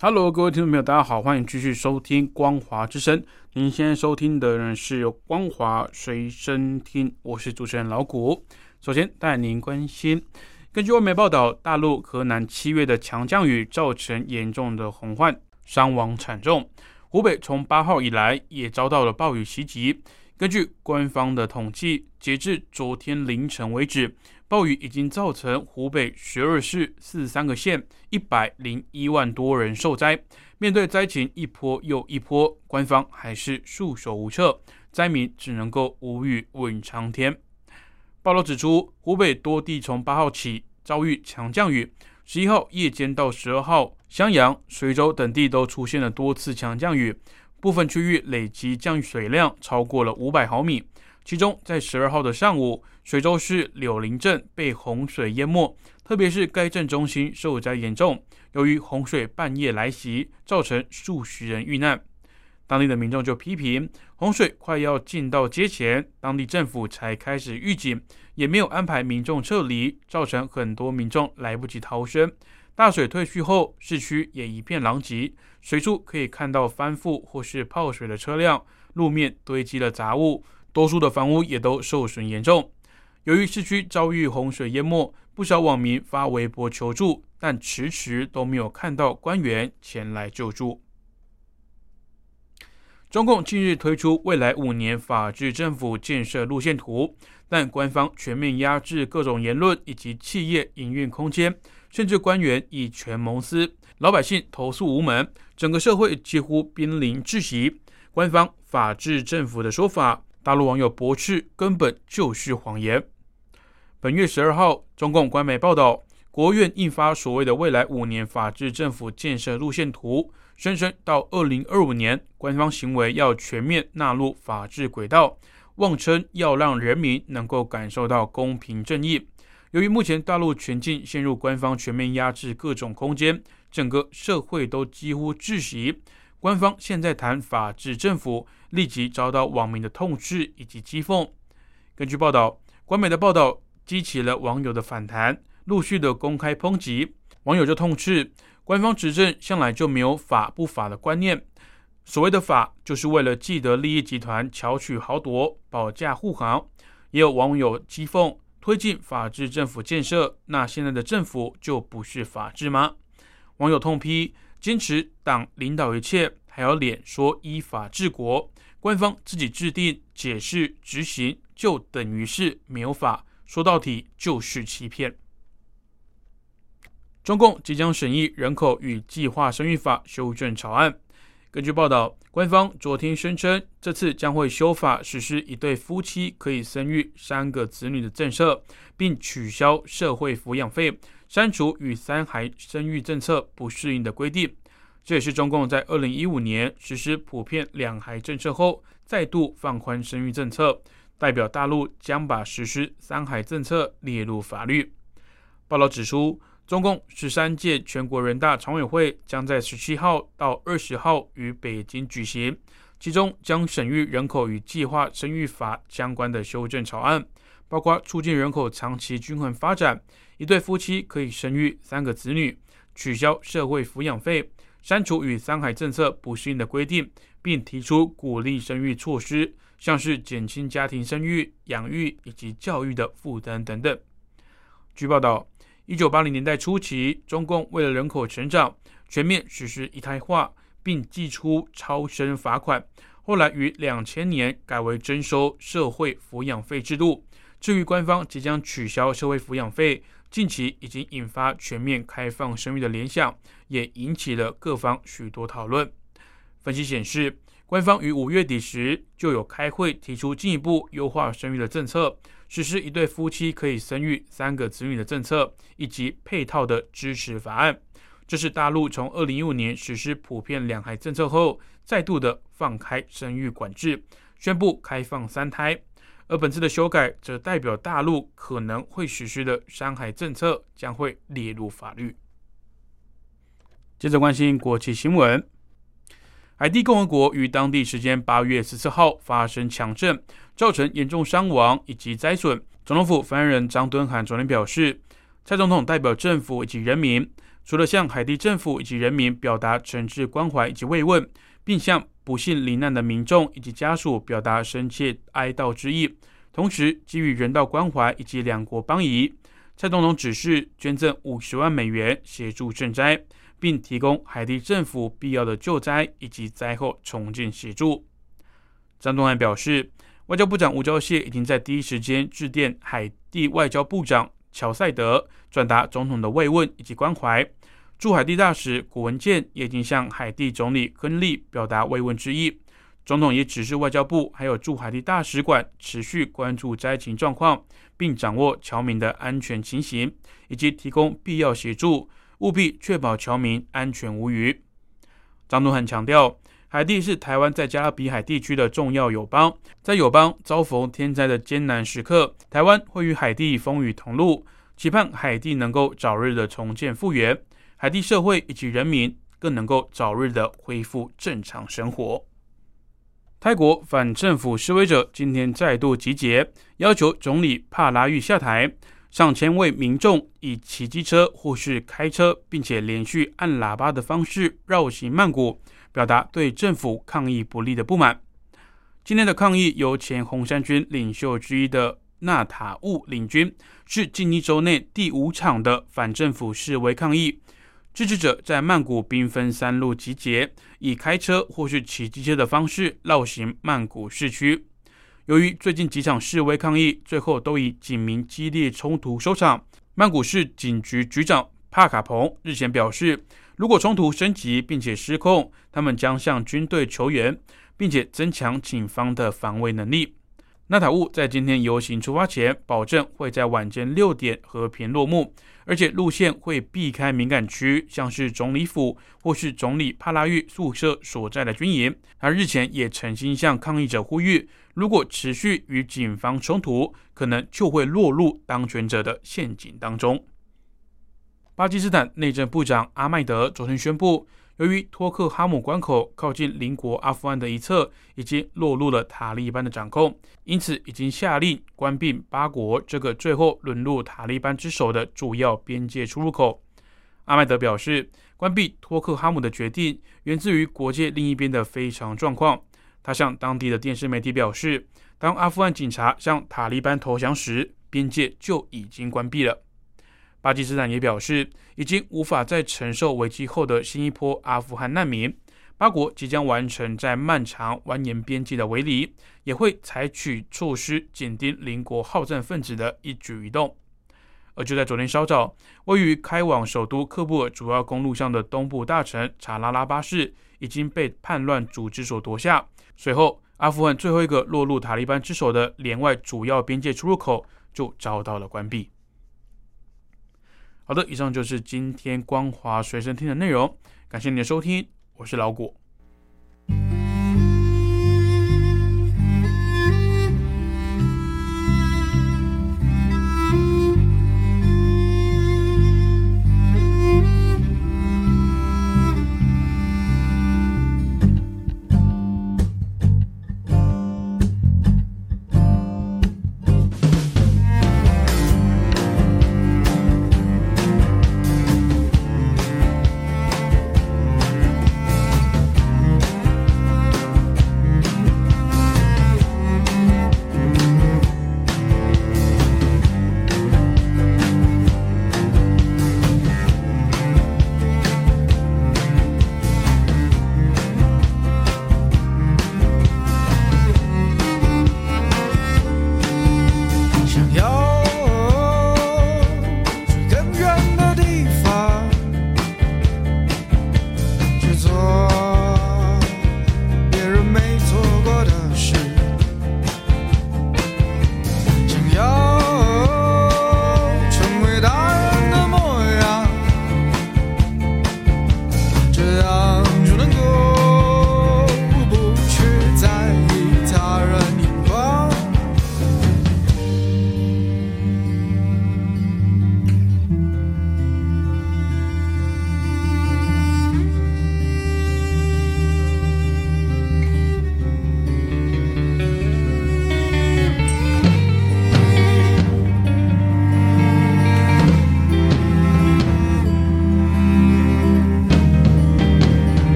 Hello，各位听众朋友，大家好，欢迎继续收听《光华之声》。您现在收听的人是光华随身听，我是主持人老谷。首先带您关心，根据外媒报道，大陆河南七月的强降雨造成严重的洪患，伤亡惨重。湖北从八号以来也遭到了暴雨袭击。根据官方的统计，截至昨天凌晨为止，暴雨已经造成湖北十二市四十三个县一百零一万多人受灾。面对灾情一波又一波，官方还是束手无策，灾民只能够无语问苍天。报道指出，湖北多地从八号起遭遇强降雨，十一号夜间到十二号。襄阳、随州等地都出现了多次强降雨，部分区域累积降雨水量超过了五百毫米。其中，在十二号的上午，随州市柳林镇被洪水淹没，特别是该镇中心受灾严重。由于洪水半夜来袭，造成数十人遇难。当地的民众就批评，洪水快要进到街前，当地政府才开始预警，也没有安排民众撤离，造成很多民众来不及逃生。大水退去后，市区也一片狼藉，随处可以看到翻覆或是泡水的车辆，路面堆积了杂物，多数的房屋也都受损严重。由于市区遭遇洪水淹没，不少网民发微博求助，但迟迟都没有看到官员前来救助。中共近日推出未来五年法治政府建设路线图，但官方全面压制各种言论以及企业营运空间。甚至官员以权谋私，老百姓投诉无门，整个社会几乎濒临窒息。官方法治政府的说法，大陆网友驳斥根本就是谎言。本月十二号，中共官媒报道，国务院印发所谓的未来五年法治政府建设路线图，声称到二零二五年，官方行为要全面纳入法治轨道，妄称要让人民能够感受到公平正义。由于目前大陆全境陷入官方全面压制各种空间，整个社会都几乎窒息。官方现在谈法治政府，立即遭到网民的痛斥以及讥讽。根据报道，官媒的报道激起了网友的反弹，陆续的公开抨击。网友就痛斥，官方执政向来就没有法不法的观念，所谓的法就是为了既得利益集团巧取豪夺、保驾护航。也有网友讥讽。推进法治政府建设，那现在的政府就不是法治吗？网友痛批：坚持党领导一切，还要脸说依法治国，官方自己制定、解释、执行，就等于是没有法，说到底就是欺骗。中共即将审议人口与计划生育法修正草案。根据报道，官方昨天宣称，这次将会修法实施一对夫妻可以生育三个子女的政策，并取消社会抚养费，删除与三孩生育政策不适应的规定。这也是中共在二零一五年实施普遍两孩政策后，再度放宽生育政策，代表大陆将把实施三孩政策列入法律。报道指出。中共十三届全国人大常委会将在十七号到二十号于北京举行，其中将审议人口与计划生育法相关的修正草案，包括促进人口长期均衡发展，一对夫妻可以生育三个子女，取消社会抚养费，删除与三孩政策不适应的规定，并提出鼓励生育措施，像是减轻家庭生育、养育以及教育的负担等等。据报道。一九八零年代初期，中共为了人口成长，全面实施一胎化，并寄出超生罚款。后来于两千年改为征收社会抚养费制度。至于官方即将取消社会抚养费，近期已经引发全面开放生育的联想，也引起了各方许多讨论。分析显示，官方于五月底时就有开会提出进一步优化生育的政策。实施一对夫妻可以生育三个子女的政策，以及配套的支持法案。这是大陆从二零一五年实施普遍两孩政策后，再度的放开生育管制，宣布开放三胎。而本次的修改，则代表大陆可能会实施的山海政策将会列入法律。接着关心国际新闻，海地共和国于当地时间八月十四号发生强震，造成严重伤亡以及灾损。总统府发言人张敦涵昨天表示，蔡总统代表政府以及人民，除了向海地政府以及人民表达诚挚关怀以及慰问，并向不幸罹难的民众以及家属表达深切哀悼之意，同时给予人道关怀以及两国邦谊，蔡总统指示捐赠五十万美元协助赈灾，并提供海地政府必要的救灾以及灾后重建协助。张东汉表示，外交部长吴钊燮已经在第一时间致电海地外交部长乔塞德，转达总统的慰问以及关怀。驻海地大使古文健也已经向海地总理亨利表达慰问之意。总统也指示外交部还有驻海地大使馆持续关注灾情状况，并掌握侨民的安全情形，以及提供必要协助，务必确保侨民安全无虞。张东汉强调，海地是台湾在加勒比海地区的重要友邦，在友邦遭逢天灾的艰难时刻，台湾会与海地风雨同路，期盼海地能够早日的重建复原。海地社会以及人民更能够早日的恢复正常生活。泰国反政府示威者今天再度集结，要求总理帕拉育下台。上千位民众以骑机车或是开车，并且连续按喇叭的方式绕行曼谷，表达对政府抗议不利的不满。今天的抗议由前红衫军领袖之一的纳塔兀领军，是近一周内第五场的反政府示威抗议。支持者在曼谷兵分三路集结，以开车或是骑机车的方式绕行曼谷市区。由于最近几场示威抗议最后都以警民激烈冲突收场，曼谷市警局局长帕卡彭日前表示，如果冲突升级并且失控，他们将向军队求援，并且增强警方的防卫能力。纳塔乌在今天游行出发前，保证会在晚间六点和平落幕，而且路线会避开敏感区，像是总理府或是总理帕拉育宿舍所在的军营。他日前也诚心向抗议者呼吁，如果持续与警方冲突，可能就会落入当权者的陷阱当中。巴基斯坦内政部长阿麦德昨天宣布。由于托克哈姆关口靠近邻国阿富汗的一侧已经落入了塔利班的掌控，因此已经下令关闭巴国这个最后沦入塔利班之手的主要边界出入口。阿麦德表示，关闭托克哈姆的决定源自于国界另一边的非常状况。他向当地的电视媒体表示，当阿富汗警察向塔利班投降时，边界就已经关闭了。巴基斯坦也表示，已经无法再承受危机后的新一波阿富汗难民。巴国即将完成在漫长蜿蜒边际的围篱，也会采取措施紧盯邻国好战分子的一举一动。而就在昨天稍早，位于开往首都喀布尔主要公路上的东部大城查拉拉巴士已经被叛乱组织所夺下。随后，阿富汗最后一个落入塔利班之手的连外主要边界出入口就遭到了关闭。好的，以上就是今天光华随身听的内容，感谢你的收听，我是老谷。